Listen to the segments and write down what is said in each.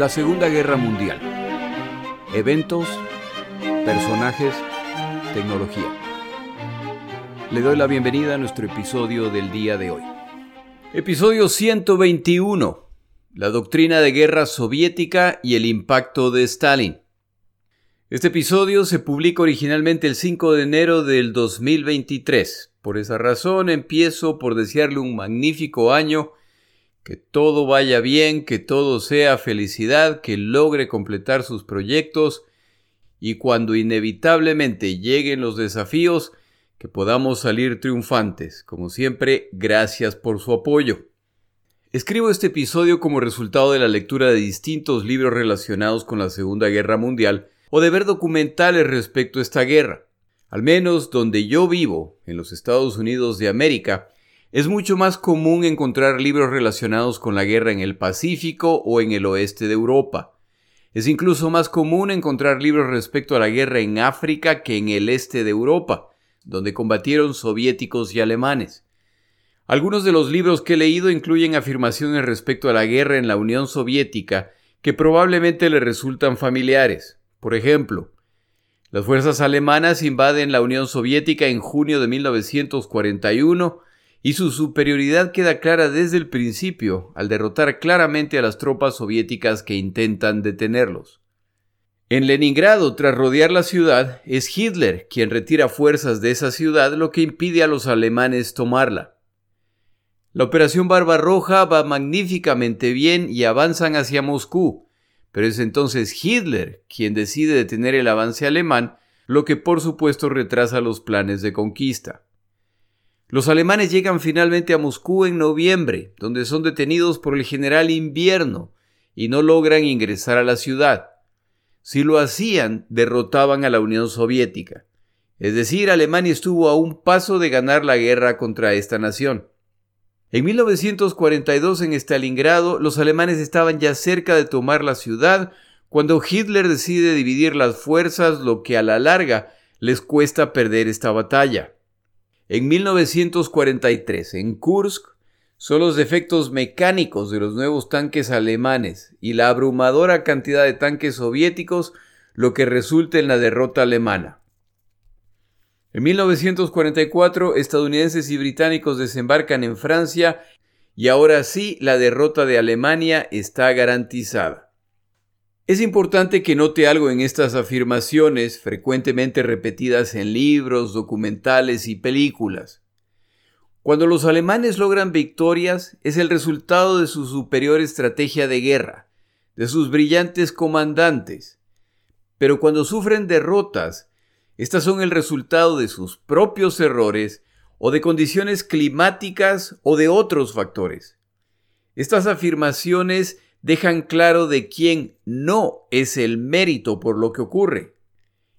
La Segunda Guerra Mundial. Eventos, personajes, tecnología. Le doy la bienvenida a nuestro episodio del día de hoy. Episodio 121. La doctrina de guerra soviética y el impacto de Stalin. Este episodio se publica originalmente el 5 de enero del 2023. Por esa razón empiezo por desearle un magnífico año, que todo vaya bien, que todo sea felicidad, que logre completar sus proyectos y cuando inevitablemente lleguen los desafíos, que podamos salir triunfantes. Como siempre, gracias por su apoyo. Escribo este episodio como resultado de la lectura de distintos libros relacionados con la Segunda Guerra Mundial, o de ver documentales respecto a esta guerra. Al menos donde yo vivo, en los Estados Unidos de América, es mucho más común encontrar libros relacionados con la guerra en el Pacífico o en el oeste de Europa. Es incluso más común encontrar libros respecto a la guerra en África que en el este de Europa, donde combatieron soviéticos y alemanes. Algunos de los libros que he leído incluyen afirmaciones respecto a la guerra en la Unión Soviética que probablemente le resultan familiares. Por ejemplo, las fuerzas alemanas invaden la Unión Soviética en junio de 1941 y su superioridad queda clara desde el principio al derrotar claramente a las tropas soviéticas que intentan detenerlos. En Leningrado, tras rodear la ciudad, es Hitler quien retira fuerzas de esa ciudad, lo que impide a los alemanes tomarla. La operación Barbarroja va magníficamente bien y avanzan hacia Moscú, pero es entonces Hitler quien decide detener el avance alemán, lo que por supuesto retrasa los planes de conquista. Los alemanes llegan finalmente a Moscú en noviembre, donde son detenidos por el general Invierno y no logran ingresar a la ciudad. Si lo hacían, derrotaban a la Unión Soviética. Es decir, Alemania estuvo a un paso de ganar la guerra contra esta nación. En 1942 en Stalingrado los alemanes estaban ya cerca de tomar la ciudad cuando Hitler decide dividir las fuerzas, lo que a la larga les cuesta perder esta batalla. En 1943, en Kursk, son los defectos mecánicos de los nuevos tanques alemanes y la abrumadora cantidad de tanques soviéticos lo que resulta en la derrota alemana. En 1944, estadounidenses y británicos desembarcan en Francia y ahora sí la derrota de Alemania está garantizada. Es importante que note algo en estas afirmaciones frecuentemente repetidas en libros, documentales y películas. Cuando los alemanes logran victorias es el resultado de su superior estrategia de guerra, de sus brillantes comandantes. Pero cuando sufren derrotas estas son el resultado de sus propios errores o de condiciones climáticas o de otros factores. Estas afirmaciones dejan claro de quién no es el mérito por lo que ocurre.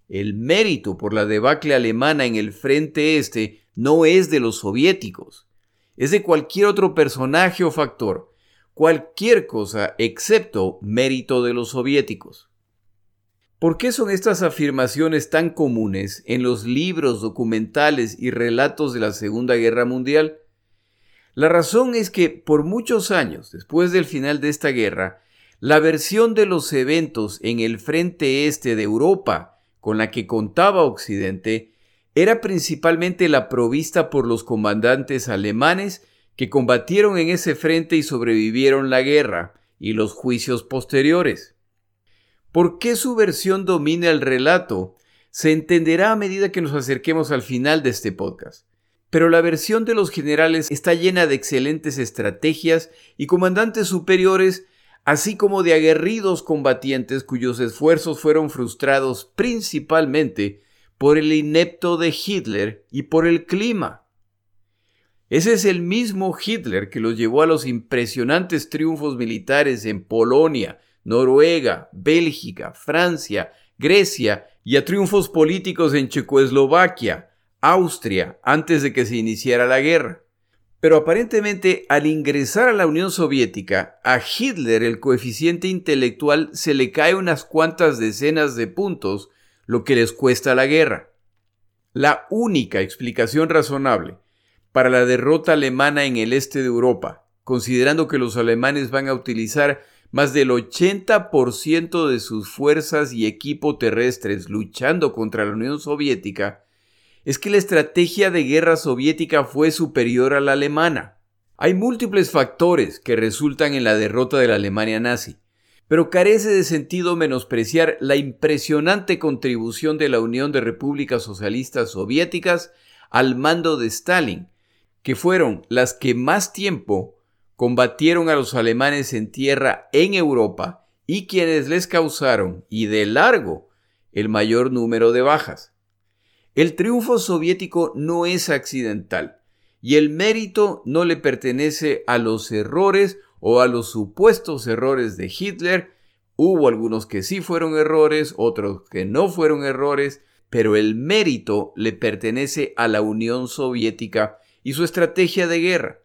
El mérito por la debacle alemana en el frente este no es de los soviéticos, es de cualquier otro personaje o factor, cualquier cosa excepto mérito de los soviéticos. ¿Por qué son estas afirmaciones tan comunes en los libros, documentales y relatos de la Segunda Guerra Mundial? La razón es que por muchos años después del final de esta guerra, la versión de los eventos en el frente este de Europa con la que contaba Occidente era principalmente la provista por los comandantes alemanes que combatieron en ese frente y sobrevivieron la guerra y los juicios posteriores. ¿Por qué su versión domina el relato? Se entenderá a medida que nos acerquemos al final de este podcast. Pero la versión de los generales está llena de excelentes estrategias y comandantes superiores, así como de aguerridos combatientes cuyos esfuerzos fueron frustrados principalmente por el inepto de Hitler y por el clima. Ese es el mismo Hitler que los llevó a los impresionantes triunfos militares en Polonia, Noruega, Bélgica, Francia, Grecia y a triunfos políticos en Checoslovaquia, Austria, antes de que se iniciara la guerra. Pero aparentemente al ingresar a la Unión Soviética, a Hitler el coeficiente intelectual se le cae unas cuantas decenas de puntos, lo que les cuesta la guerra. La única explicación razonable para la derrota alemana en el este de Europa, considerando que los alemanes van a utilizar más del 80% de sus fuerzas y equipo terrestres luchando contra la Unión Soviética, es que la estrategia de guerra soviética fue superior a la alemana. Hay múltiples factores que resultan en la derrota de la Alemania nazi, pero carece de sentido menospreciar la impresionante contribución de la Unión de Repúblicas Socialistas Soviéticas al mando de Stalin, que fueron las que más tiempo combatieron a los alemanes en tierra en Europa y quienes les causaron, y de largo, el mayor número de bajas. El triunfo soviético no es accidental y el mérito no le pertenece a los errores o a los supuestos errores de Hitler. Hubo algunos que sí fueron errores, otros que no fueron errores, pero el mérito le pertenece a la Unión Soviética y su estrategia de guerra,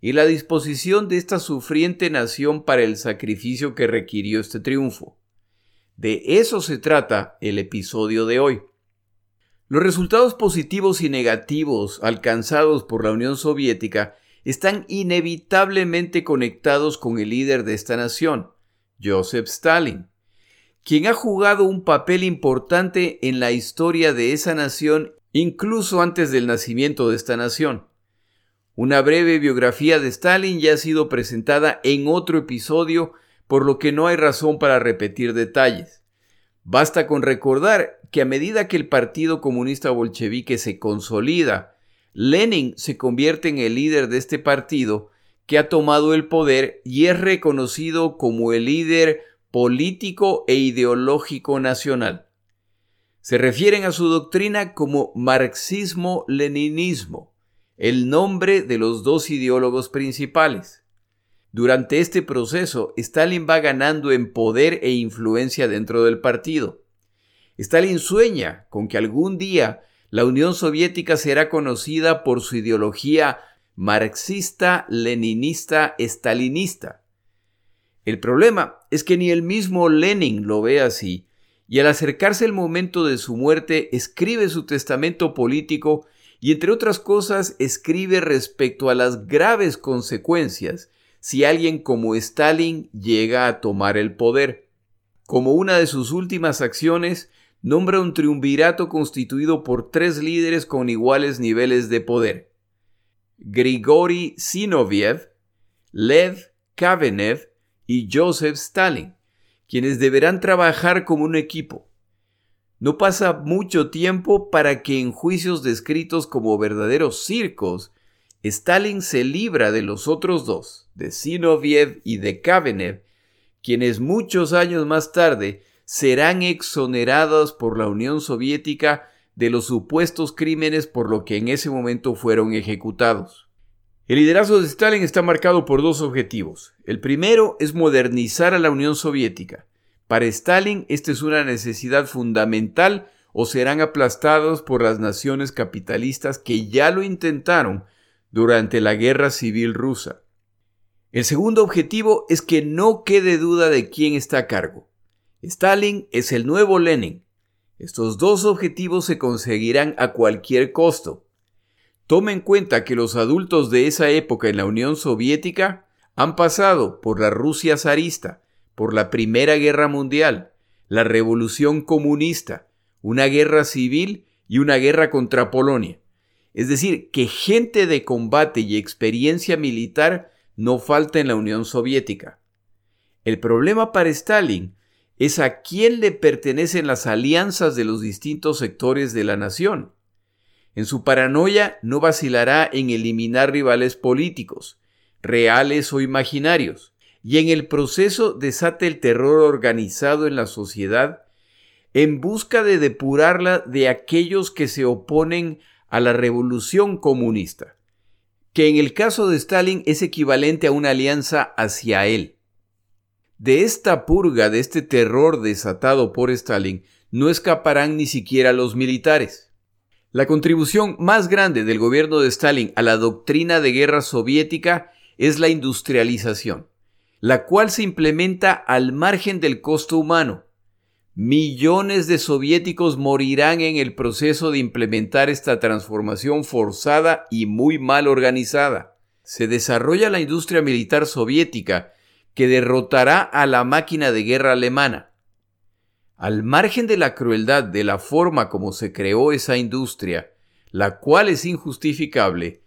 y la disposición de esta sufriente nación para el sacrificio que requirió este triunfo. De eso se trata el episodio de hoy. Los resultados positivos y negativos alcanzados por la Unión Soviética están inevitablemente conectados con el líder de esta nación, Joseph Stalin, quien ha jugado un papel importante en la historia de esa nación incluso antes del nacimiento de esta nación. Una breve biografía de Stalin ya ha sido presentada en otro episodio, por lo que no hay razón para repetir detalles. Basta con recordar que a medida que el Partido Comunista Bolchevique se consolida, Lenin se convierte en el líder de este partido que ha tomado el poder y es reconocido como el líder político e ideológico nacional. Se refieren a su doctrina como marxismo-leninismo, el nombre de los dos ideólogos principales. Durante este proceso, Stalin va ganando en poder e influencia dentro del partido. Stalin sueña con que algún día la Unión Soviética será conocida por su ideología marxista, leninista, stalinista. El problema es que ni el mismo Lenin lo ve así, y al acercarse el momento de su muerte escribe su testamento político y entre otras cosas escribe respecto a las graves consecuencias si alguien como Stalin llega a tomar el poder. Como una de sus últimas acciones, nombra un triunvirato constituido por tres líderes con iguales niveles de poder. Grigori Zinoviev, Lev Kavenev y Joseph Stalin, quienes deberán trabajar como un equipo. No pasa mucho tiempo para que en juicios descritos como verdaderos circos, Stalin se libra de los otros dos, de Zinoviev y de Kavenev, quienes muchos años más tarde serán exonerados por la Unión Soviética de los supuestos crímenes por lo que en ese momento fueron ejecutados. El liderazgo de Stalin está marcado por dos objetivos. El primero es modernizar a la Unión Soviética. Para Stalin esta es una necesidad fundamental o serán aplastados por las naciones capitalistas que ya lo intentaron durante la Guerra Civil Rusa. El segundo objetivo es que no quede duda de quién está a cargo. Stalin es el nuevo Lenin. Estos dos objetivos se conseguirán a cualquier costo. Tome en cuenta que los adultos de esa época en la Unión Soviética han pasado por la Rusia zarista, por la Primera Guerra Mundial, la Revolución Comunista, una guerra civil y una guerra contra Polonia. Es decir, que gente de combate y experiencia militar no falta en la Unión Soviética. El problema para Stalin es a quién le pertenecen las alianzas de los distintos sectores de la nación. En su paranoia no vacilará en eliminar rivales políticos, reales o imaginarios, y en el proceso desata el terror organizado en la sociedad en busca de depurarla de aquellos que se oponen a la revolución comunista que en el caso de Stalin es equivalente a una alianza hacia él. De esta purga, de este terror desatado por Stalin, no escaparán ni siquiera los militares. La contribución más grande del gobierno de Stalin a la doctrina de guerra soviética es la industrialización, la cual se implementa al margen del costo humano, Millones de soviéticos morirán en el proceso de implementar esta transformación forzada y muy mal organizada. Se desarrolla la industria militar soviética, que derrotará a la máquina de guerra alemana. Al margen de la crueldad de la forma como se creó esa industria, la cual es injustificable,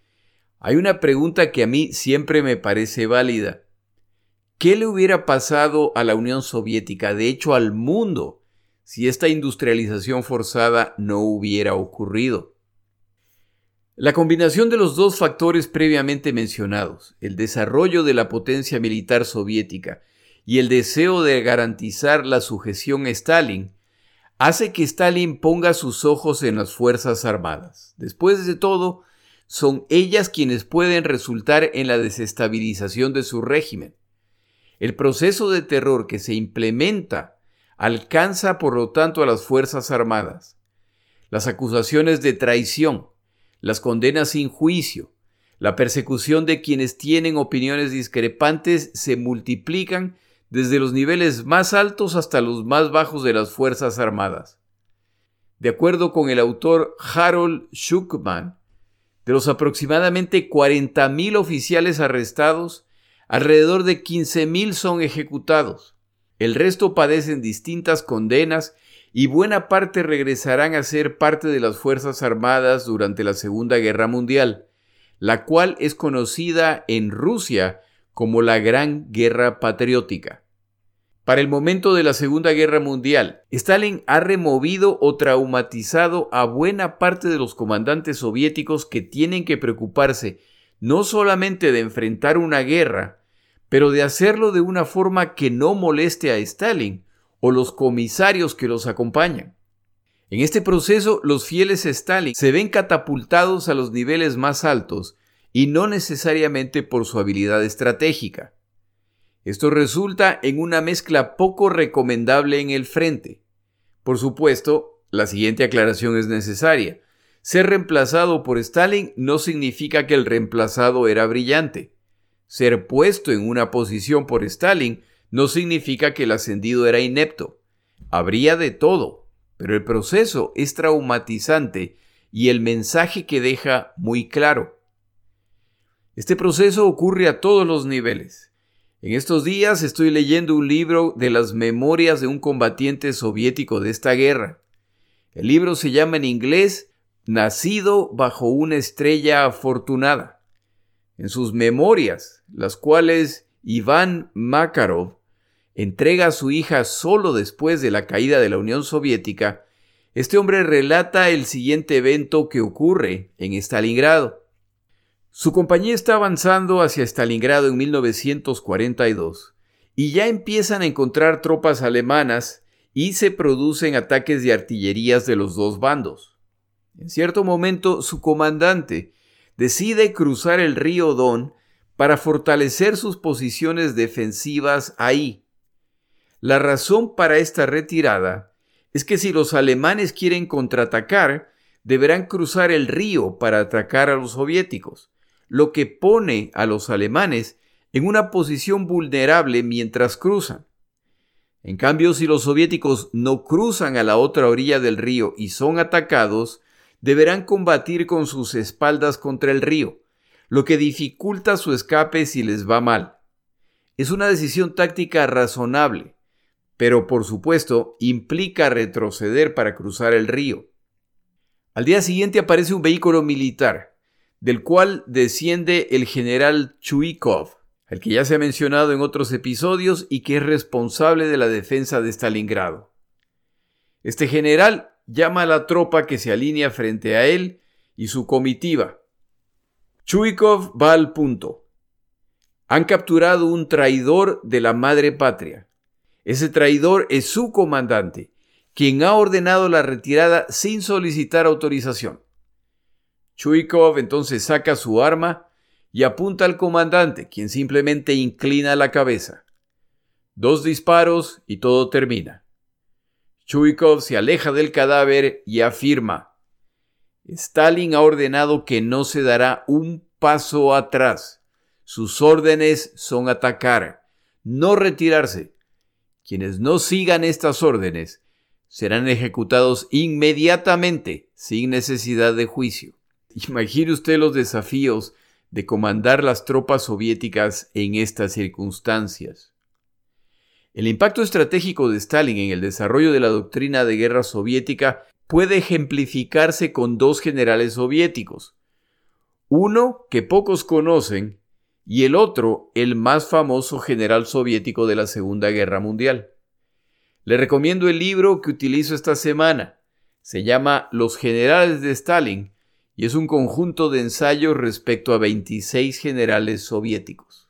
hay una pregunta que a mí siempre me parece válida. ¿Qué le hubiera pasado a la Unión Soviética, de hecho al mundo, si esta industrialización forzada no hubiera ocurrido? La combinación de los dos factores previamente mencionados, el desarrollo de la potencia militar soviética y el deseo de garantizar la sujeción a Stalin, hace que Stalin ponga sus ojos en las Fuerzas Armadas. Después de todo, son ellas quienes pueden resultar en la desestabilización de su régimen. El proceso de terror que se implementa alcanza por lo tanto a las Fuerzas Armadas. Las acusaciones de traición, las condenas sin juicio, la persecución de quienes tienen opiniones discrepantes se multiplican desde los niveles más altos hasta los más bajos de las Fuerzas Armadas. De acuerdo con el autor Harold Schuckman, de los aproximadamente 40.000 oficiales arrestados, alrededor de 15.000 son ejecutados. El resto padecen distintas condenas y buena parte regresarán a ser parte de las Fuerzas Armadas durante la Segunda Guerra Mundial, la cual es conocida en Rusia como la Gran Guerra Patriótica. Para el momento de la Segunda Guerra Mundial, Stalin ha removido o traumatizado a buena parte de los comandantes soviéticos que tienen que preocuparse no solamente de enfrentar una guerra, pero de hacerlo de una forma que no moleste a Stalin, o los comisarios que los acompañan. En este proceso, los fieles Stalin se ven catapultados a los niveles más altos y no necesariamente por su habilidad estratégica. Esto resulta en una mezcla poco recomendable en el frente. Por supuesto, la siguiente aclaración es necesaria. Ser reemplazado por Stalin no significa que el reemplazado era brillante. Ser puesto en una posición por Stalin no significa que el ascendido era inepto. Habría de todo, pero el proceso es traumatizante y el mensaje que deja muy claro. Este proceso ocurre a todos los niveles. En estos días estoy leyendo un libro de las memorias de un combatiente soviético de esta guerra. El libro se llama en inglés Nacido bajo una estrella afortunada. En sus memorias, las cuales Iván Makarov entrega a su hija solo después de la caída de la Unión Soviética, este hombre relata el siguiente evento que ocurre en Stalingrado. Su compañía está avanzando hacia Stalingrado en 1942 y ya empiezan a encontrar tropas alemanas y se producen ataques de artillerías de los dos bandos. En cierto momento, su comandante decide cruzar el río Don para fortalecer sus posiciones defensivas ahí, la razón para esta retirada es que si los alemanes quieren contraatacar, deberán cruzar el río para atacar a los soviéticos, lo que pone a los alemanes en una posición vulnerable mientras cruzan. En cambio, si los soviéticos no cruzan a la otra orilla del río y son atacados, deberán combatir con sus espaldas contra el río, lo que dificulta su escape si les va mal. Es una decisión táctica razonable, pero por supuesto implica retroceder para cruzar el río. Al día siguiente aparece un vehículo militar, del cual desciende el general Chuikov, el que ya se ha mencionado en otros episodios y que es responsable de la defensa de Stalingrado. Este general llama a la tropa que se alinea frente a él y su comitiva. Chuikov va al punto. Han capturado un traidor de la madre patria. Ese traidor es su comandante, quien ha ordenado la retirada sin solicitar autorización. Chuikov entonces saca su arma y apunta al comandante, quien simplemente inclina la cabeza. Dos disparos y todo termina. Chuikov se aleja del cadáver y afirma, Stalin ha ordenado que no se dará un paso atrás. Sus órdenes son atacar, no retirarse. Quienes no sigan estas órdenes serán ejecutados inmediatamente sin necesidad de juicio. Imagine usted los desafíos de comandar las tropas soviéticas en estas circunstancias. El impacto estratégico de Stalin en el desarrollo de la doctrina de guerra soviética puede ejemplificarse con dos generales soviéticos. Uno que pocos conocen y el otro el más famoso general soviético de la Segunda Guerra Mundial. Le recomiendo el libro que utilizo esta semana. Se llama Los generales de Stalin y es un conjunto de ensayos respecto a 26 generales soviéticos.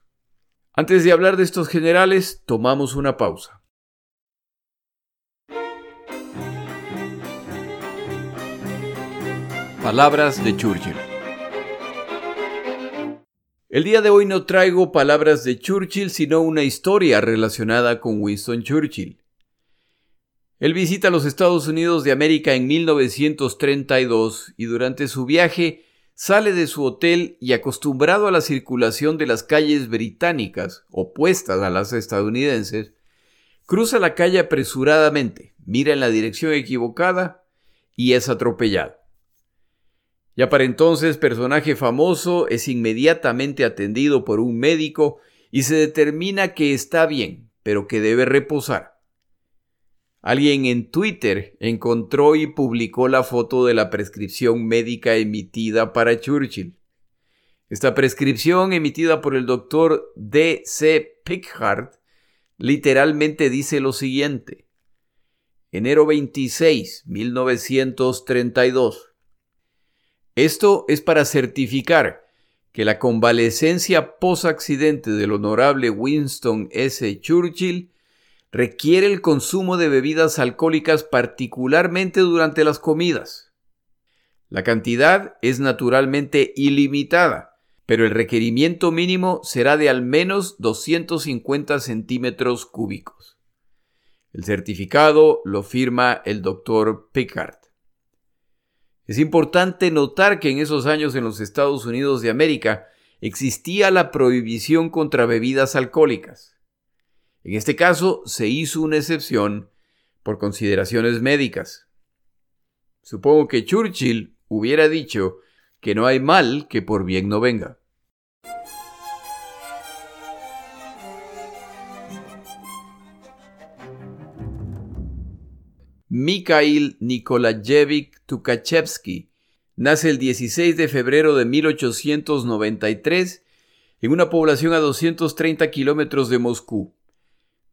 Antes de hablar de estos generales, tomamos una pausa. Palabras de Churchill. El día de hoy no traigo palabras de Churchill, sino una historia relacionada con Winston Churchill. Él visita los Estados Unidos de América en 1932 y durante su viaje sale de su hotel y acostumbrado a la circulación de las calles británicas, opuestas a las estadounidenses, cruza la calle apresuradamente, mira en la dirección equivocada y es atropellado. Ya para entonces, personaje famoso es inmediatamente atendido por un médico y se determina que está bien, pero que debe reposar. Alguien en Twitter encontró y publicó la foto de la prescripción médica emitida para Churchill. Esta prescripción emitida por el doctor D. C. Pickhardt literalmente dice lo siguiente. Enero 26, 1932. Esto es para certificar que la convalecencia post-accidente del honorable Winston S. Churchill requiere el consumo de bebidas alcohólicas particularmente durante las comidas. La cantidad es naturalmente ilimitada, pero el requerimiento mínimo será de al menos 250 centímetros cúbicos. El certificado lo firma el doctor Pickard. Es importante notar que en esos años en los Estados Unidos de América existía la prohibición contra bebidas alcohólicas. En este caso se hizo una excepción por consideraciones médicas. Supongo que Churchill hubiera dicho que no hay mal que por bien no venga. Mikhail Nikolayevich Tukhachevsky nace el 16 de febrero de 1893 en una población a 230 kilómetros de Moscú.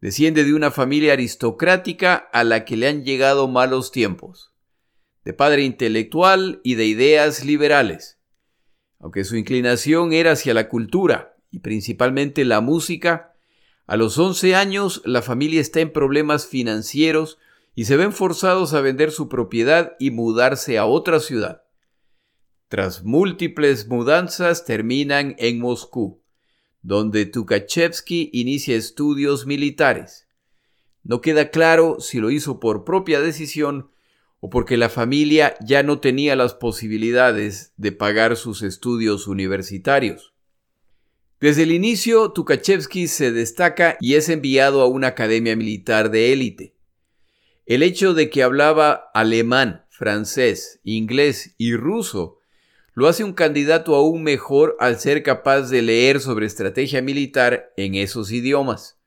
Desciende de una familia aristocrática a la que le han llegado malos tiempos, de padre intelectual y de ideas liberales. Aunque su inclinación era hacia la cultura y principalmente la música, a los 11 años la familia está en problemas financieros y se ven forzados a vender su propiedad y mudarse a otra ciudad. Tras múltiples mudanzas terminan en Moscú donde Tukhachevsky inicia estudios militares. No queda claro si lo hizo por propia decisión o porque la familia ya no tenía las posibilidades de pagar sus estudios universitarios. Desde el inicio, Tukhachevsky se destaca y es enviado a una academia militar de élite. El hecho de que hablaba alemán, francés, inglés y ruso lo hace un candidato aún mejor al ser capaz de leer sobre estrategia militar en esos idiomas.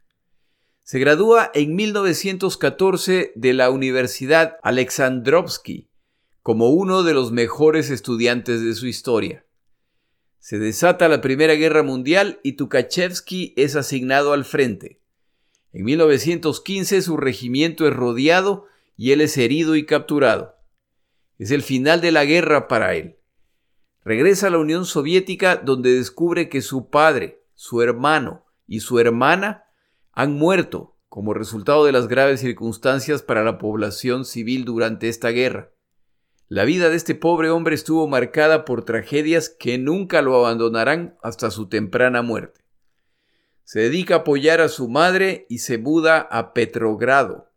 Se gradúa en 1914 de la Universidad Alexandrovsky como uno de los mejores estudiantes de su historia. Se desata la Primera Guerra Mundial y Tukhachevsky es asignado al frente. En 1915 su regimiento es rodeado y él es herido y capturado. Es el final de la guerra para él. Regresa a la Unión Soviética donde descubre que su padre, su hermano y su hermana han muerto como resultado de las graves circunstancias para la población civil durante esta guerra. La vida de este pobre hombre estuvo marcada por tragedias que nunca lo abandonarán hasta su temprana muerte. Se dedica a apoyar a su madre y se muda a Petrogrado.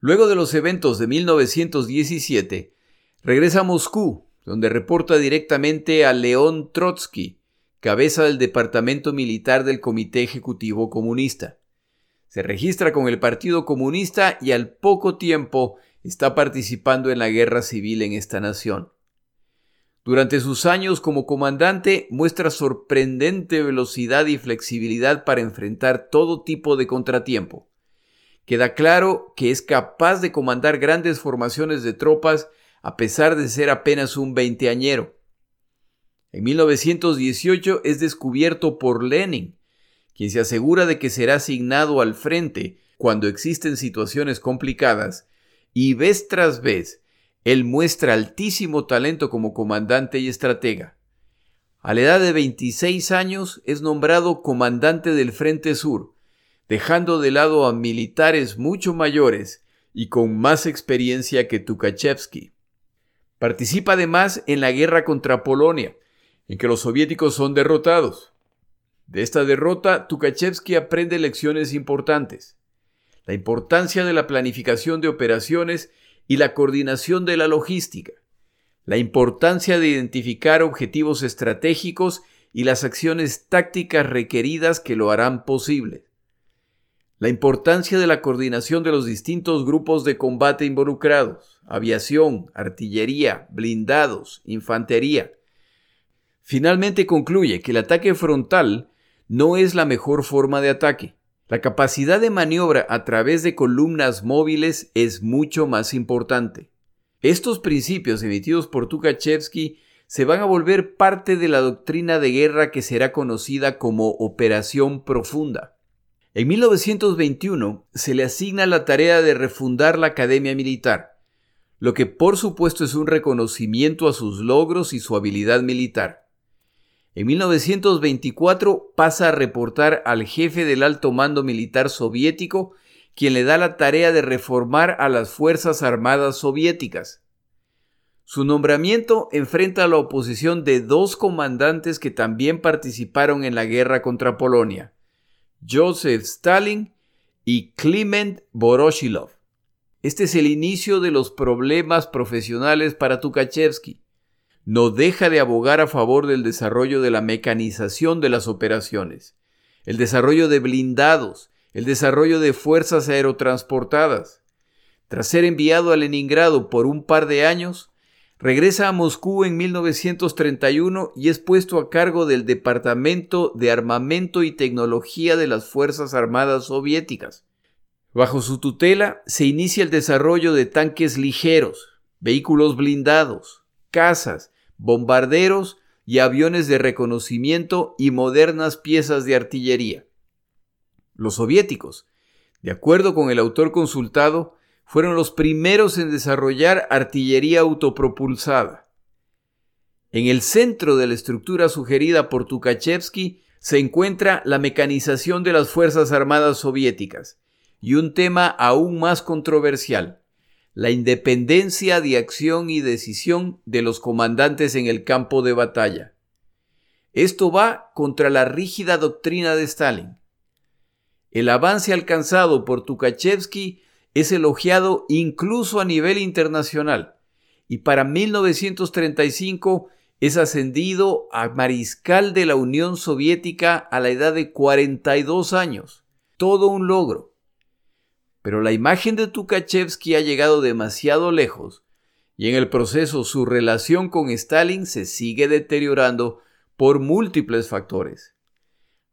Luego de los eventos de 1917, regresa a Moscú donde reporta directamente a León Trotsky, cabeza del Departamento Militar del Comité Ejecutivo Comunista. Se registra con el Partido Comunista y al poco tiempo está participando en la guerra civil en esta nación. Durante sus años como comandante muestra sorprendente velocidad y flexibilidad para enfrentar todo tipo de contratiempo. queda claro que es capaz de comandar grandes formaciones de tropas a pesar de ser apenas un veinteañero. En 1918 es descubierto por Lenin, quien se asegura de que será asignado al frente cuando existen situaciones complicadas, y vez tras vez él muestra altísimo talento como comandante y estratega. A la edad de 26 años es nombrado comandante del Frente Sur, dejando de lado a militares mucho mayores y con más experiencia que Tukhachevsky. Participa además en la guerra contra Polonia, en que los soviéticos son derrotados. De esta derrota, Tukhachevsky aprende lecciones importantes. La importancia de la planificación de operaciones y la coordinación de la logística. La importancia de identificar objetivos estratégicos y las acciones tácticas requeridas que lo harán posible. La importancia de la coordinación de los distintos grupos de combate involucrados, aviación, artillería, blindados, infantería. Finalmente concluye que el ataque frontal no es la mejor forma de ataque. La capacidad de maniobra a través de columnas móviles es mucho más importante. Estos principios emitidos por Tukhachevsky se van a volver parte de la doctrina de guerra que será conocida como Operación Profunda. En 1921 se le asigna la tarea de refundar la Academia Militar, lo que por supuesto es un reconocimiento a sus logros y su habilidad militar. En 1924 pasa a reportar al jefe del alto mando militar soviético, quien le da la tarea de reformar a las Fuerzas Armadas soviéticas. Su nombramiento enfrenta a la oposición de dos comandantes que también participaron en la guerra contra Polonia, Joseph Stalin y Kliment Voroshilov. Este es el inicio de los problemas profesionales para Tukhachevsky no deja de abogar a favor del desarrollo de la mecanización de las operaciones, el desarrollo de blindados, el desarrollo de fuerzas aerotransportadas. Tras ser enviado a Leningrado por un par de años, regresa a Moscú en 1931 y es puesto a cargo del Departamento de Armamento y Tecnología de las Fuerzas Armadas Soviéticas. Bajo su tutela se inicia el desarrollo de tanques ligeros, vehículos blindados, casas, bombarderos y aviones de reconocimiento y modernas piezas de artillería. Los soviéticos, de acuerdo con el autor consultado, fueron los primeros en desarrollar artillería autopropulsada. En el centro de la estructura sugerida por Tukhachevsky se encuentra la mecanización de las Fuerzas Armadas soviéticas y un tema aún más controversial, la independencia de acción y decisión de los comandantes en el campo de batalla. Esto va contra la rígida doctrina de Stalin. El avance alcanzado por Tukhachevsky es elogiado incluso a nivel internacional y para 1935 es ascendido a mariscal de la Unión Soviética a la edad de 42 años. Todo un logro. Pero la imagen de Tukhachevsky ha llegado demasiado lejos y en el proceso su relación con Stalin se sigue deteriorando por múltiples factores.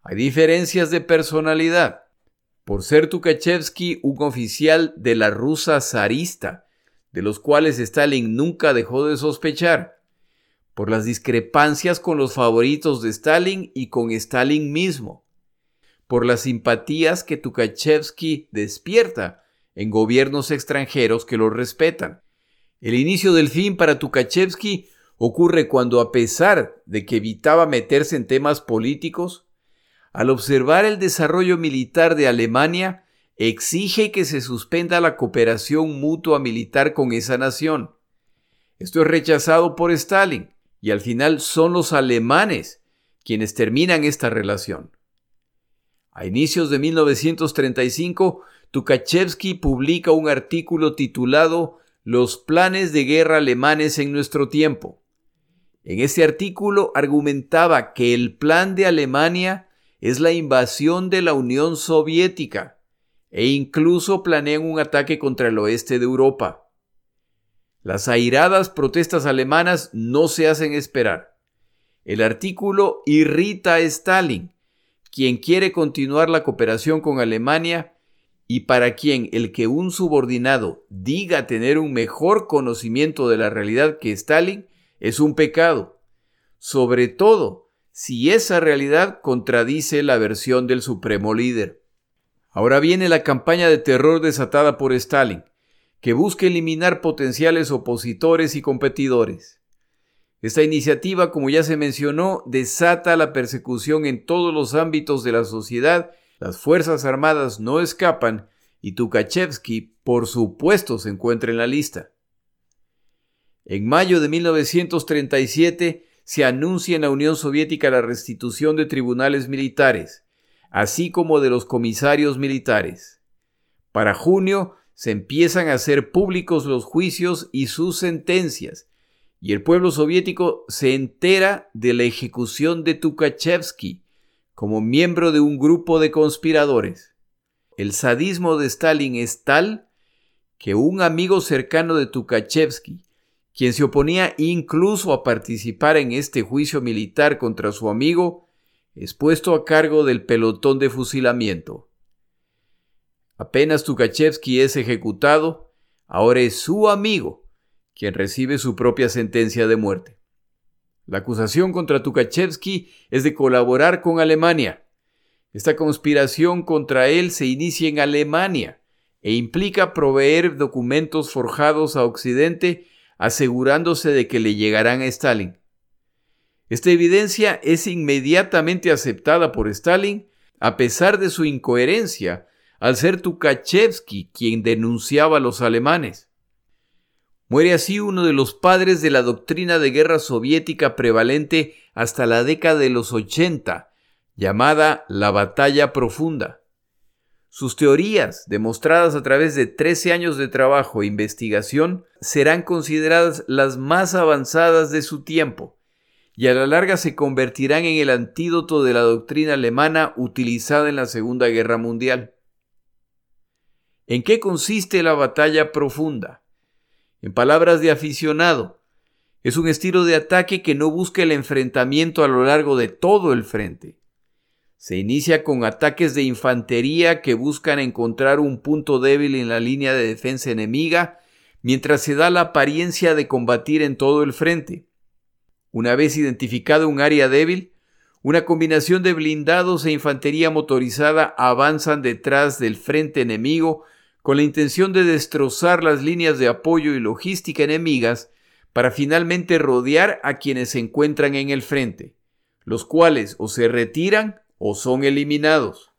Hay diferencias de personalidad. Por ser Tukhachevsky un oficial de la rusa zarista, de los cuales Stalin nunca dejó de sospechar, por las discrepancias con los favoritos de Stalin y con Stalin mismo, por las simpatías que Tukhachevsky despierta en gobiernos extranjeros que lo respetan. El inicio del fin para Tukhachevsky ocurre cuando, a pesar de que evitaba meterse en temas políticos, al observar el desarrollo militar de Alemania, exige que se suspenda la cooperación mutua militar con esa nación. Esto es rechazado por Stalin y al final son los alemanes quienes terminan esta relación. A inicios de 1935, Tukhachevsky publica un artículo titulado Los planes de guerra alemanes en nuestro tiempo. En ese artículo argumentaba que el plan de Alemania es la invasión de la Unión Soviética e incluso planean un ataque contra el oeste de Europa. Las airadas protestas alemanas no se hacen esperar. El artículo irrita a Stalin, quien quiere continuar la cooperación con Alemania y para quien el que un subordinado diga tener un mejor conocimiento de la realidad que Stalin es un pecado, sobre todo si esa realidad contradice la versión del supremo líder. Ahora viene la campaña de terror desatada por Stalin, que busca eliminar potenciales opositores y competidores. Esta iniciativa, como ya se mencionó, desata la persecución en todos los ámbitos de la sociedad las Fuerzas Armadas no escapan y Tukhachevsky, por supuesto, se encuentra en la lista. En mayo de 1937 se anuncia en la Unión Soviética la restitución de tribunales militares, así como de los comisarios militares. Para junio se empiezan a hacer públicos los juicios y sus sentencias, y el pueblo soviético se entera de la ejecución de Tukhachevsky, como miembro de un grupo de conspiradores. El sadismo de Stalin es tal que un amigo cercano de Tukhachevsky, quien se oponía incluso a participar en este juicio militar contra su amigo, es puesto a cargo del pelotón de fusilamiento. Apenas Tukhachevsky es ejecutado, ahora es su amigo quien recibe su propia sentencia de muerte. La acusación contra Tukhachevsky es de colaborar con Alemania. Esta conspiración contra él se inicia en Alemania e implica proveer documentos forjados a Occidente asegurándose de que le llegarán a Stalin. Esta evidencia es inmediatamente aceptada por Stalin a pesar de su incoherencia al ser Tukhachevsky quien denunciaba a los alemanes. Muere así uno de los padres de la doctrina de guerra soviética prevalente hasta la década de los 80, llamada la batalla profunda. Sus teorías, demostradas a través de 13 años de trabajo e investigación, serán consideradas las más avanzadas de su tiempo, y a la larga se convertirán en el antídoto de la doctrina alemana utilizada en la Segunda Guerra Mundial. ¿En qué consiste la batalla profunda? En palabras de aficionado, es un estilo de ataque que no busca el enfrentamiento a lo largo de todo el frente. Se inicia con ataques de infantería que buscan encontrar un punto débil en la línea de defensa enemiga, mientras se da la apariencia de combatir en todo el frente. Una vez identificado un área débil, una combinación de blindados e infantería motorizada avanzan detrás del frente enemigo con la intención de destrozar las líneas de apoyo y logística enemigas para finalmente rodear a quienes se encuentran en el frente, los cuales o se retiran o son eliminados.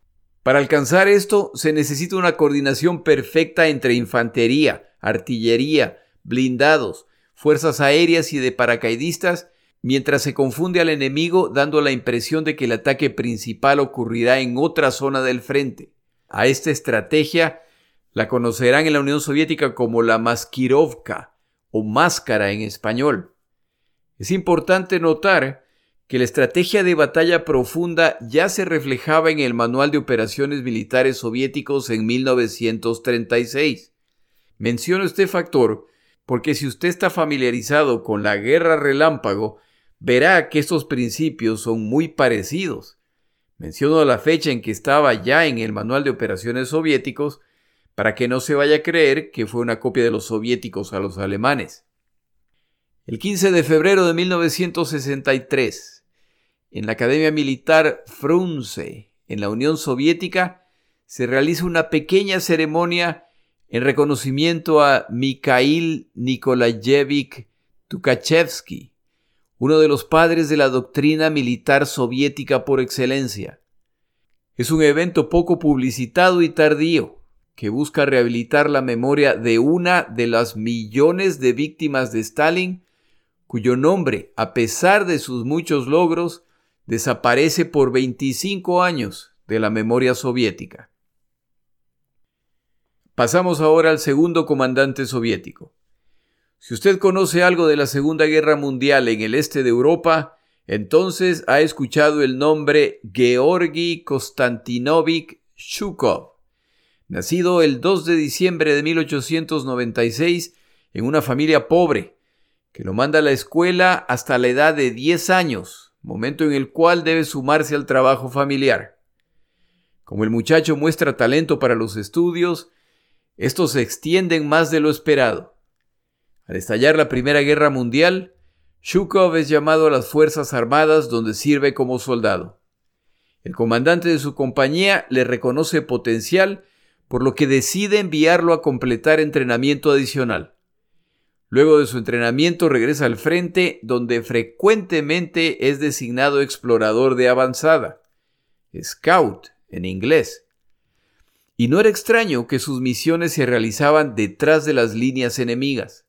Para alcanzar esto se necesita una coordinación perfecta entre infantería, artillería, blindados, fuerzas aéreas y de paracaidistas, mientras se confunde al enemigo dando la impresión de que el ataque principal ocurrirá en otra zona del frente. A esta estrategia la conocerán en la Unión Soviética como la maskirovka o máscara en español. Es importante notar que la estrategia de batalla profunda ya se reflejaba en el Manual de Operaciones Militares Soviéticos en 1936. Menciono este factor porque si usted está familiarizado con la guerra relámpago, verá que estos principios son muy parecidos. Menciono la fecha en que estaba ya en el Manual de Operaciones Soviéticos para que no se vaya a creer que fue una copia de los soviéticos a los alemanes. El 15 de febrero de 1963, en la Academia Militar Frunze, en la Unión Soviética, se realiza una pequeña ceremonia en reconocimiento a Mikhail Nikolayevich Tukhachevsky, uno de los padres de la doctrina militar soviética por excelencia. Es un evento poco publicitado y tardío, que busca rehabilitar la memoria de una de las millones de víctimas de Stalin, cuyo nombre, a pesar de sus muchos logros, desaparece por 25 años de la memoria soviética. Pasamos ahora al segundo comandante soviético. Si usted conoce algo de la Segunda Guerra Mundial en el este de Europa, entonces ha escuchado el nombre Georgi Konstantinovich Shukov nacido el 2 de diciembre de 1896 en una familia pobre, que lo manda a la escuela hasta la edad de 10 años, momento en el cual debe sumarse al trabajo familiar. Como el muchacho muestra talento para los estudios, estos se extienden más de lo esperado. Al estallar la Primera Guerra Mundial, Shukov es llamado a las Fuerzas Armadas donde sirve como soldado. El comandante de su compañía le reconoce potencial, por lo que decide enviarlo a completar entrenamiento adicional. Luego de su entrenamiento regresa al frente, donde frecuentemente es designado explorador de avanzada, scout en inglés. Y no era extraño que sus misiones se realizaban detrás de las líneas enemigas.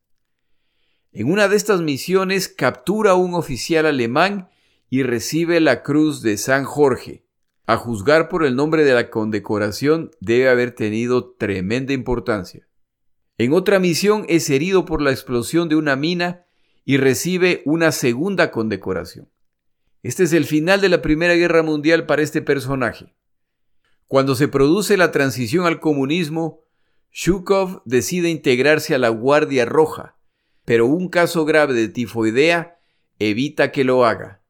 En una de estas misiones captura a un oficial alemán y recibe la Cruz de San Jorge. A juzgar por el nombre de la condecoración, debe haber tenido tremenda importancia. En otra misión es herido por la explosión de una mina y recibe una segunda condecoración. Este es el final de la Primera Guerra Mundial para este personaje. Cuando se produce la transición al comunismo, Shukov decide integrarse a la Guardia Roja, pero un caso grave de tifoidea evita que lo haga.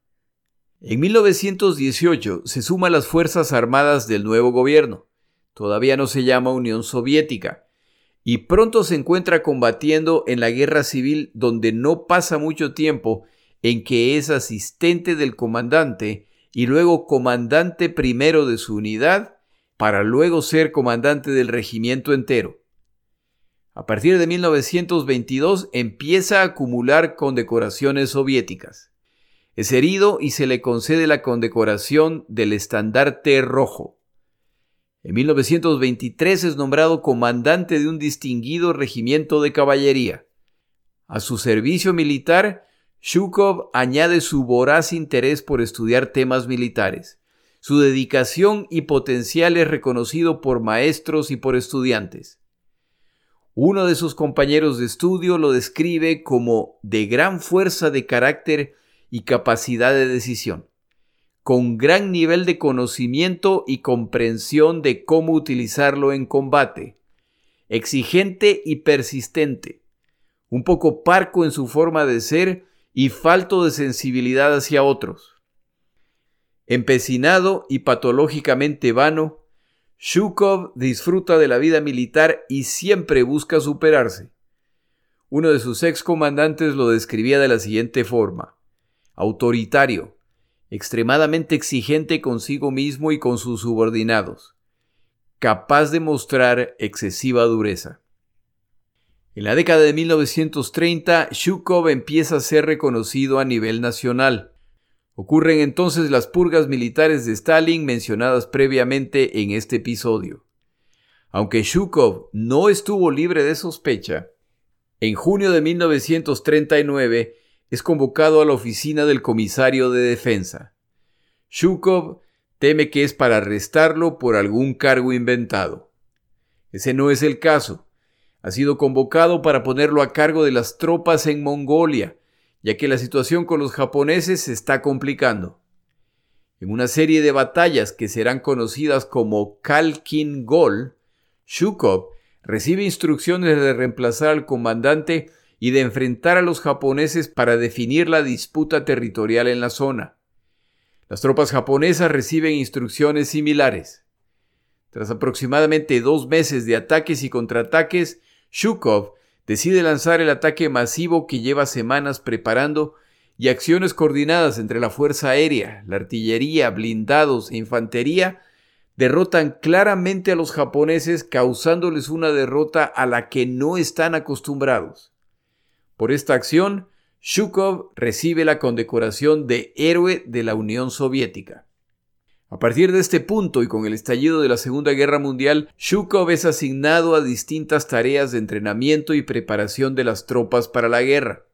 En 1918 se suma a las Fuerzas Armadas del nuevo gobierno, todavía no se llama Unión Soviética, y pronto se encuentra combatiendo en la guerra civil donde no pasa mucho tiempo en que es asistente del comandante y luego comandante primero de su unidad para luego ser comandante del regimiento entero. A partir de 1922 empieza a acumular condecoraciones soviéticas. Es herido y se le concede la condecoración del estandarte rojo. En 1923 es nombrado comandante de un distinguido regimiento de caballería. A su servicio militar, Shukov añade su voraz interés por estudiar temas militares. Su dedicación y potencial es reconocido por maestros y por estudiantes. Uno de sus compañeros de estudio lo describe como de gran fuerza de carácter y capacidad de decisión, con gran nivel de conocimiento y comprensión de cómo utilizarlo en combate, exigente y persistente, un poco parco en su forma de ser y falto de sensibilidad hacia otros. Empecinado y patológicamente vano, Shukov disfruta de la vida militar y siempre busca superarse. Uno de sus excomandantes lo describía de la siguiente forma. Autoritario, extremadamente exigente consigo mismo y con sus subordinados, capaz de mostrar excesiva dureza. En la década de 1930, Shukov empieza a ser reconocido a nivel nacional. Ocurren entonces las purgas militares de Stalin mencionadas previamente en este episodio. Aunque Shukov no estuvo libre de sospecha, en junio de 1939 es convocado a la oficina del comisario de defensa. Shukov teme que es para arrestarlo por algún cargo inventado. Ese no es el caso. Ha sido convocado para ponerlo a cargo de las tropas en Mongolia, ya que la situación con los japoneses se está complicando. En una serie de batallas que serán conocidas como Kalkin Gol, Shukov recibe instrucciones de reemplazar al comandante y de enfrentar a los japoneses para definir la disputa territorial en la zona. Las tropas japonesas reciben instrucciones similares. Tras aproximadamente dos meses de ataques y contraataques, Shukov decide lanzar el ataque masivo que lleva semanas preparando y acciones coordinadas entre la Fuerza Aérea, la artillería, blindados e infantería derrotan claramente a los japoneses causándoles una derrota a la que no están acostumbrados. Por esta acción, Shukov recibe la condecoración de Héroe de la Unión Soviética. A partir de este punto y con el estallido de la Segunda Guerra Mundial, Shukov es asignado a distintas tareas de entrenamiento y preparación de las tropas para la guerra.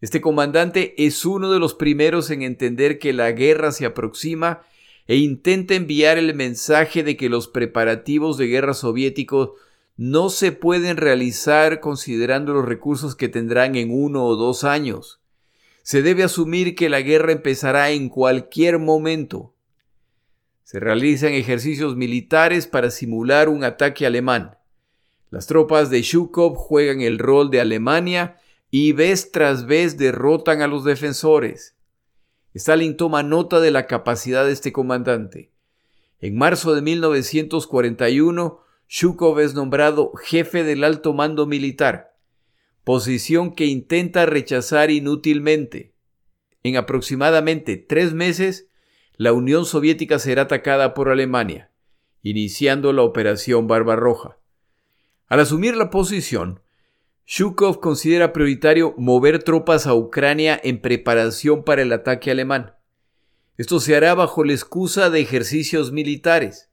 Este comandante es uno de los primeros en entender que la guerra se aproxima e intenta enviar el mensaje de que los preparativos de guerra soviéticos no se pueden realizar considerando los recursos que tendrán en uno o dos años. Se debe asumir que la guerra empezará en cualquier momento. Se realizan ejercicios militares para simular un ataque alemán. Las tropas de Shukov juegan el rol de Alemania y vez tras vez derrotan a los defensores. Stalin toma nota de la capacidad de este comandante. En marzo de 1941, Shukov es nombrado jefe del alto mando militar, posición que intenta rechazar inútilmente. En aproximadamente tres meses, la Unión Soviética será atacada por Alemania, iniciando la Operación Barbarroja. Al asumir la posición, Shukov considera prioritario mover tropas a Ucrania en preparación para el ataque alemán. Esto se hará bajo la excusa de ejercicios militares,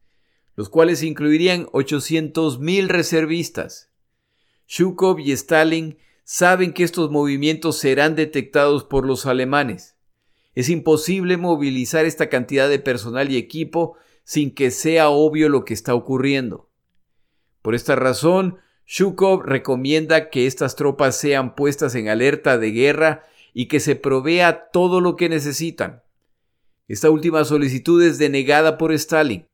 los cuales incluirían 800.000 reservistas. Shukov y Stalin saben que estos movimientos serán detectados por los alemanes. Es imposible movilizar esta cantidad de personal y equipo sin que sea obvio lo que está ocurriendo. Por esta razón, Shukov recomienda que estas tropas sean puestas en alerta de guerra y que se provea todo lo que necesitan. Esta última solicitud es denegada por Stalin.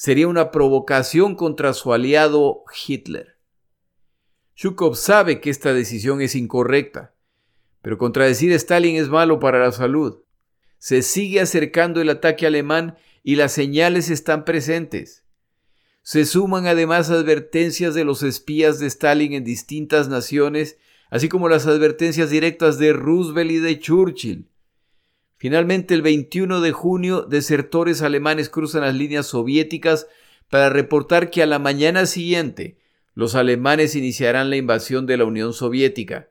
Sería una provocación contra su aliado Hitler. Shukov sabe que esta decisión es incorrecta, pero contradecir a Stalin es malo para la salud. Se sigue acercando el ataque alemán y las señales están presentes. Se suman además advertencias de los espías de Stalin en distintas naciones, así como las advertencias directas de Roosevelt y de Churchill. Finalmente, el 21 de junio, desertores alemanes cruzan las líneas soviéticas para reportar que a la mañana siguiente los alemanes iniciarán la invasión de la Unión Soviética.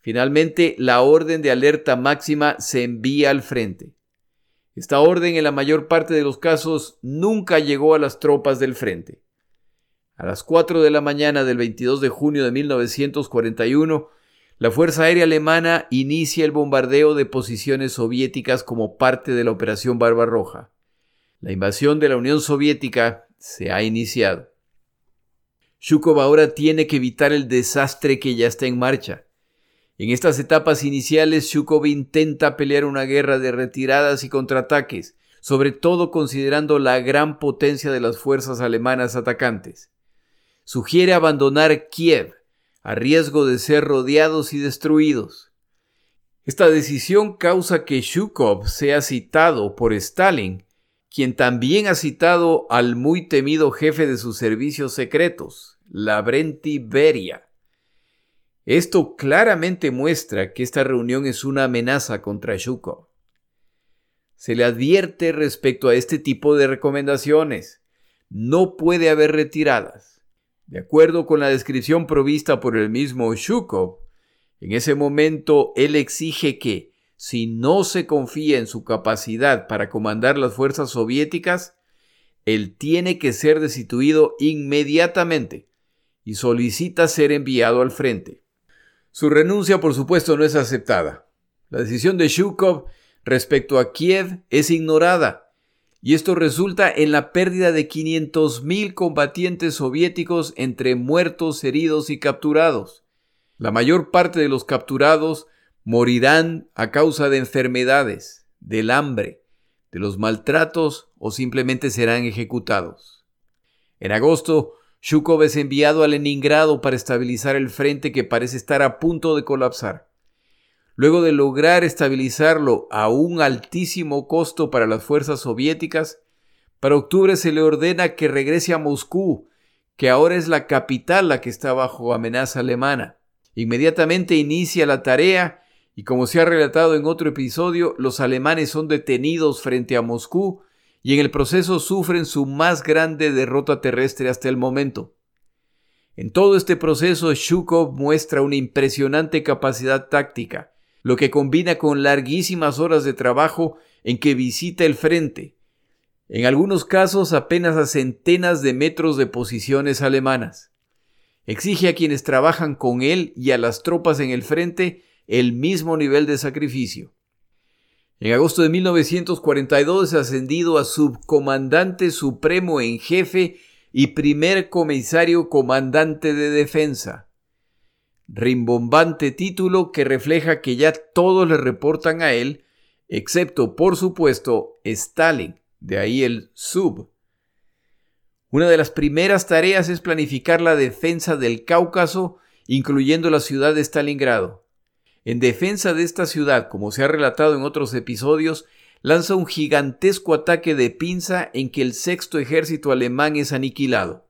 Finalmente, la orden de alerta máxima se envía al frente. Esta orden en la mayor parte de los casos nunca llegó a las tropas del frente. A las 4 de la mañana del 22 de junio de 1941, la Fuerza Aérea Alemana inicia el bombardeo de posiciones soviéticas como parte de la Operación Barbarroja. La invasión de la Unión Soviética se ha iniciado. Shukov ahora tiene que evitar el desastre que ya está en marcha. En estas etapas iniciales, Shukov intenta pelear una guerra de retiradas y contraataques, sobre todo considerando la gran potencia de las fuerzas alemanas atacantes. Sugiere abandonar Kiev, a riesgo de ser rodeados y destruidos. Esta decisión causa que Shukov sea citado por Stalin, quien también ha citado al muy temido jefe de sus servicios secretos, Lavrenti Beria. Esto claramente muestra que esta reunión es una amenaza contra Shukov. Se le advierte respecto a este tipo de recomendaciones. No puede haber retiradas. De acuerdo con la descripción provista por el mismo Shukov, en ese momento él exige que, si no se confía en su capacidad para comandar las fuerzas soviéticas, él tiene que ser destituido inmediatamente y solicita ser enviado al frente. Su renuncia, por supuesto, no es aceptada. La decisión de Shukov respecto a Kiev es ignorada, y esto resulta en la pérdida de 500.000 combatientes soviéticos entre muertos, heridos y capturados. La mayor parte de los capturados morirán a causa de enfermedades, del hambre, de los maltratos o simplemente serán ejecutados. En agosto, Shukov es enviado a Leningrado para estabilizar el frente que parece estar a punto de colapsar. Luego de lograr estabilizarlo a un altísimo costo para las fuerzas soviéticas, para octubre se le ordena que regrese a Moscú, que ahora es la capital la que está bajo amenaza alemana. Inmediatamente inicia la tarea y como se ha relatado en otro episodio, los alemanes son detenidos frente a Moscú y en el proceso sufren su más grande derrota terrestre hasta el momento. En todo este proceso, Shukov muestra una impresionante capacidad táctica, lo que combina con larguísimas horas de trabajo en que visita el frente, en algunos casos apenas a centenas de metros de posiciones alemanas. Exige a quienes trabajan con él y a las tropas en el frente el mismo nivel de sacrificio. En agosto de 1942 es ascendido a subcomandante supremo en jefe y primer comisario comandante de defensa. Rimbombante título que refleja que ya todos le reportan a él, excepto por supuesto Stalin, de ahí el sub. Una de las primeras tareas es planificar la defensa del Cáucaso, incluyendo la ciudad de Stalingrado. En defensa de esta ciudad, como se ha relatado en otros episodios, lanza un gigantesco ataque de pinza en que el sexto ejército alemán es aniquilado.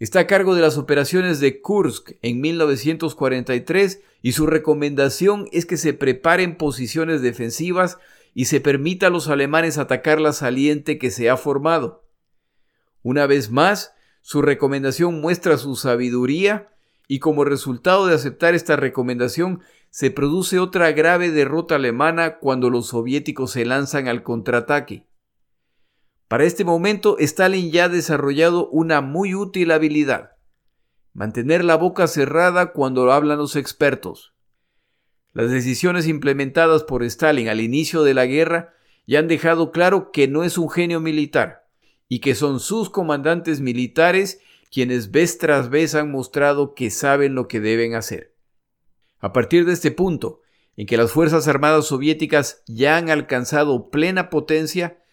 Está a cargo de las operaciones de Kursk en 1943 y su recomendación es que se preparen posiciones defensivas y se permita a los alemanes atacar la saliente que se ha formado. Una vez más, su recomendación muestra su sabiduría y como resultado de aceptar esta recomendación se produce otra grave derrota alemana cuando los soviéticos se lanzan al contraataque. Para este momento Stalin ya ha desarrollado una muy útil habilidad, mantener la boca cerrada cuando hablan los expertos. Las decisiones implementadas por Stalin al inicio de la guerra ya han dejado claro que no es un genio militar y que son sus comandantes militares quienes vez tras vez han mostrado que saben lo que deben hacer. A partir de este punto, en que las Fuerzas Armadas soviéticas ya han alcanzado plena potencia,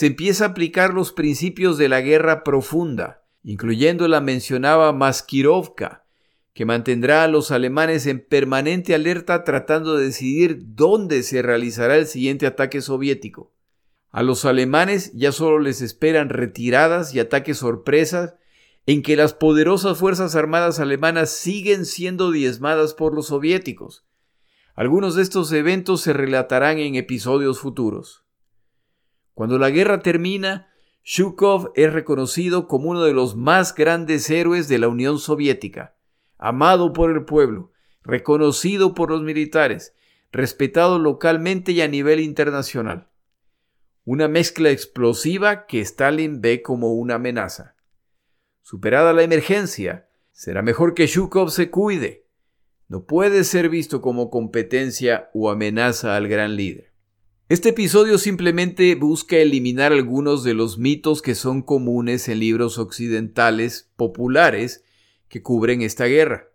se empieza a aplicar los principios de la guerra profunda, incluyendo la mencionada Maskirovka, que mantendrá a los alemanes en permanente alerta tratando de decidir dónde se realizará el siguiente ataque soviético. A los alemanes ya solo les esperan retiradas y ataques sorpresas en que las poderosas fuerzas armadas alemanas siguen siendo diezmadas por los soviéticos. Algunos de estos eventos se relatarán en episodios futuros. Cuando la guerra termina, Shukov es reconocido como uno de los más grandes héroes de la Unión Soviética amado por el pueblo, reconocido por los militares, respetado localmente y a nivel internacional. Una mezcla explosiva que Stalin ve como una amenaza. Superada la emergencia, será mejor que Shukov se cuide. No puede ser visto como competencia o amenaza al gran líder. Este episodio simplemente busca eliminar algunos de los mitos que son comunes en libros occidentales populares que cubren esta guerra.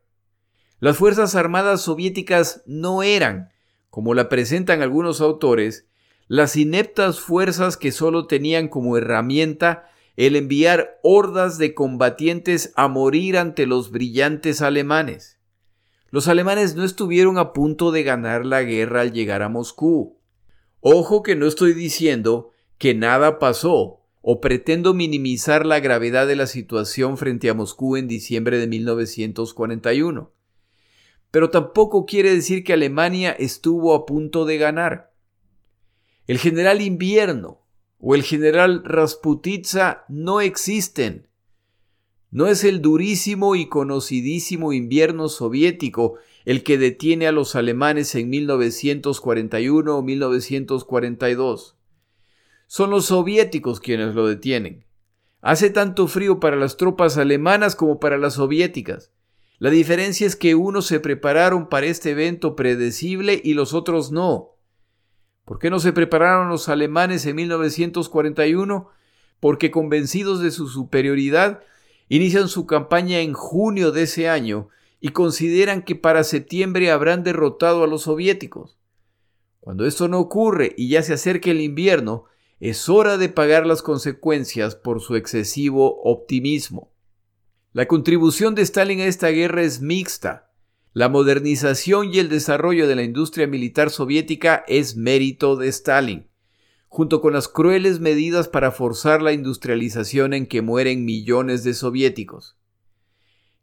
Las Fuerzas Armadas soviéticas no eran, como la presentan algunos autores, las ineptas fuerzas que solo tenían como herramienta el enviar hordas de combatientes a morir ante los brillantes alemanes. Los alemanes no estuvieron a punto de ganar la guerra al llegar a Moscú. Ojo que no estoy diciendo que nada pasó, o pretendo minimizar la gravedad de la situación frente a Moscú en diciembre de 1941. Pero tampoco quiere decir que Alemania estuvo a punto de ganar. El general invierno o el general Rasputitsa no existen. No es el durísimo y conocidísimo invierno soviético el que detiene a los alemanes en 1941 o 1942. Son los soviéticos quienes lo detienen. Hace tanto frío para las tropas alemanas como para las soviéticas. La diferencia es que unos se prepararon para este evento predecible y los otros no. ¿Por qué no se prepararon los alemanes en 1941? Porque convencidos de su superioridad, inician su campaña en junio de ese año y consideran que para septiembre habrán derrotado a los soviéticos. Cuando esto no ocurre y ya se acerca el invierno, es hora de pagar las consecuencias por su excesivo optimismo. La contribución de Stalin a esta guerra es mixta. La modernización y el desarrollo de la industria militar soviética es mérito de Stalin, junto con las crueles medidas para forzar la industrialización en que mueren millones de soviéticos.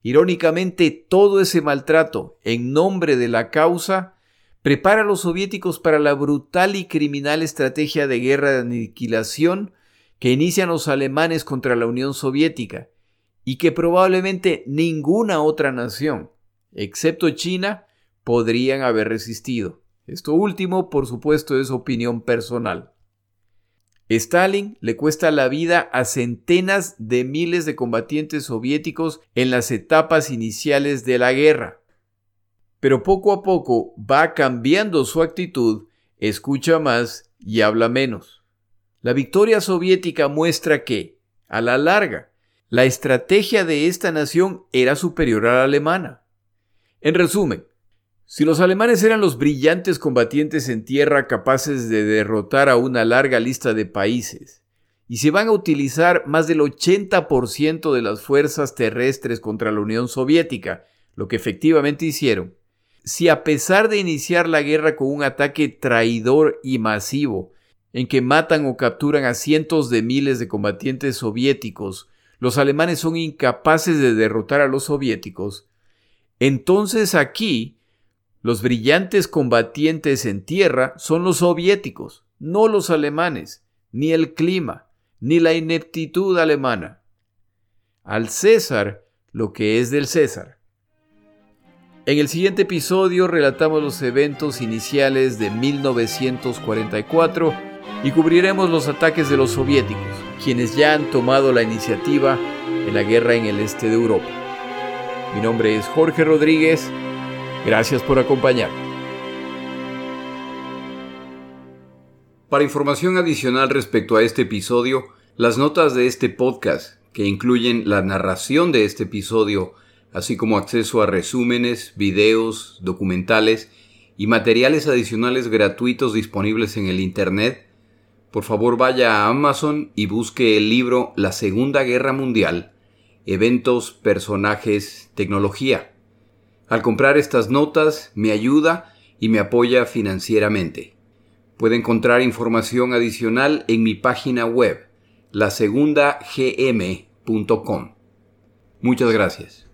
Irónicamente, todo ese maltrato en nombre de la causa prepara a los soviéticos para la brutal y criminal estrategia de guerra de aniquilación que inician los alemanes contra la Unión Soviética y que probablemente ninguna otra nación, excepto China, podrían haber resistido. Esto último, por supuesto, es opinión personal. Stalin le cuesta la vida a centenas de miles de combatientes soviéticos en las etapas iniciales de la guerra pero poco a poco va cambiando su actitud, escucha más y habla menos. La victoria soviética muestra que, a la larga, la estrategia de esta nación era superior a la alemana. En resumen, si los alemanes eran los brillantes combatientes en tierra capaces de derrotar a una larga lista de países, y se van a utilizar más del 80% de las fuerzas terrestres contra la Unión Soviética, lo que efectivamente hicieron, si a pesar de iniciar la guerra con un ataque traidor y masivo, en que matan o capturan a cientos de miles de combatientes soviéticos, los alemanes son incapaces de derrotar a los soviéticos, entonces aquí los brillantes combatientes en tierra son los soviéticos, no los alemanes, ni el clima, ni la ineptitud alemana. Al César lo que es del César. En el siguiente episodio relatamos los eventos iniciales de 1944 y cubriremos los ataques de los soviéticos, quienes ya han tomado la iniciativa en la guerra en el este de Europa. Mi nombre es Jorge Rodríguez, gracias por acompañarme. Para información adicional respecto a este episodio, las notas de este podcast, que incluyen la narración de este episodio, así como acceso a resúmenes, videos, documentales y materiales adicionales gratuitos disponibles en el Internet, por favor vaya a Amazon y busque el libro La Segunda Guerra Mundial, Eventos, Personajes, Tecnología. Al comprar estas notas me ayuda y me apoya financieramente. Puede encontrar información adicional en mi página web, lasegundagm.com. Muchas gracias.